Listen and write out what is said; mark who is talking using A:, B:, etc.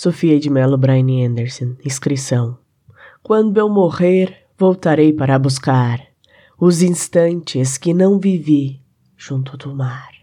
A: Sofia de Mello Brian Anderson, inscrição. Quando eu morrer, voltarei para buscar os instantes que não vivi junto do mar.